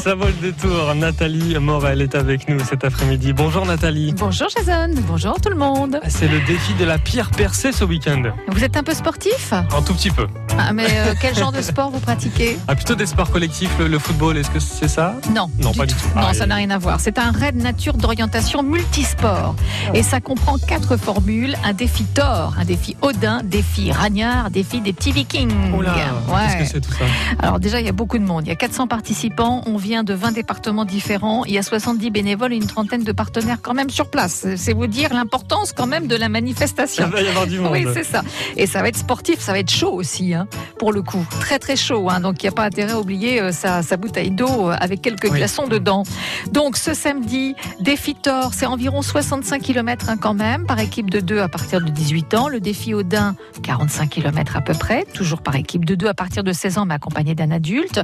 Ça vaut le détour. Nathalie Morel est avec nous cet après-midi. Bonjour Nathalie. Bonjour Jason. Bonjour tout le monde. C'est le défi de la pierre percée ce week-end. Vous êtes un peu sportif Un tout petit peu. Ah, mais euh, quel genre de sport vous pratiquez ah, Plutôt des sports collectifs, le, football, est-ce que c'est ça? Non, non pas du tout. Non, ça n'a rien à voir. C'est un raid nature d'orientation multisport. Et ça comprend quatre formules un défi Thor, un défi Odin, défi Ragnard, un défi des petits vikings. Qu'est-ce que c'est tout ça? Alors déjà, il y a beaucoup de monde. Il y a 400 participants. On vient de 20 départements différents. Il y a 70 bénévoles et une trentaine de partenaires quand même sur place. C'est vous dire l'importance quand même de la manifestation. Il va y avoir du monde. Oui, c'est ça. Et ça va être sportif, ça va être chaud aussi. Hein pour le coup. Très très chaud, hein. donc il n'y a pas intérêt à oublier euh, sa, bouteille d'eau euh, avec quelques glaçons dedans. Donc ce samedi, défi Thor, c'est environ 65 km hein, quand même, par équipe de deux à partir de 18 ans. Le défi Odin, 45 km à peu près, toujours par équipe de deux à partir de 16 ans, mais accompagné d'un adulte.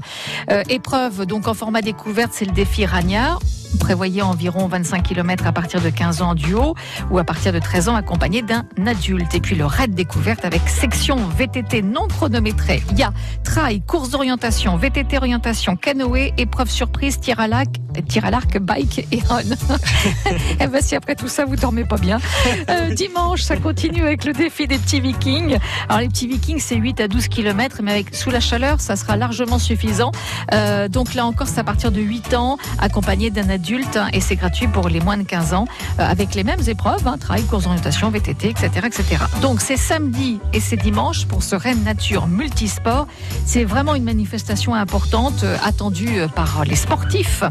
Euh, épreuve donc en format découverte, c'est le défi Ragnard prévoyez environ 25 km à partir de 15 ans en duo ou à partir de 13 ans accompagné d'un adulte. Et puis le raid découverte avec section VTT non chronométrée. Il y a trail, course d'orientation, VTT orientation, canoë, épreuve surprise, tir à l'arc, tir à l'arc, bike et on. et eh ben si après tout ça vous dormez pas bien. Euh, dimanche, ça continue avec le défi des petits vikings. Alors les petits vikings, c'est 8 à 12 km, mais avec sous la chaleur, ça sera largement suffisant. Euh, donc là encore, c'est à partir de 8 ans, accompagné d'un adulte Hein, et c'est gratuit pour les moins de 15 ans euh, avec les mêmes épreuves, hein, travail, course d'orientation, VTT, etc., etc. Donc c'est samedi et c'est dimanche pour ce Rennes Nature Multisport. C'est vraiment une manifestation importante euh, attendue euh, par les sportifs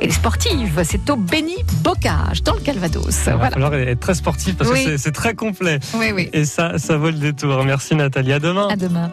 et les sportives. C'est au Béni Bocage dans le Calvados. Il va falloir être très sportif parce que c'est très complet. Oui, oui. Et ça, ça vaut le détour. Merci Nathalie. À demain. À demain.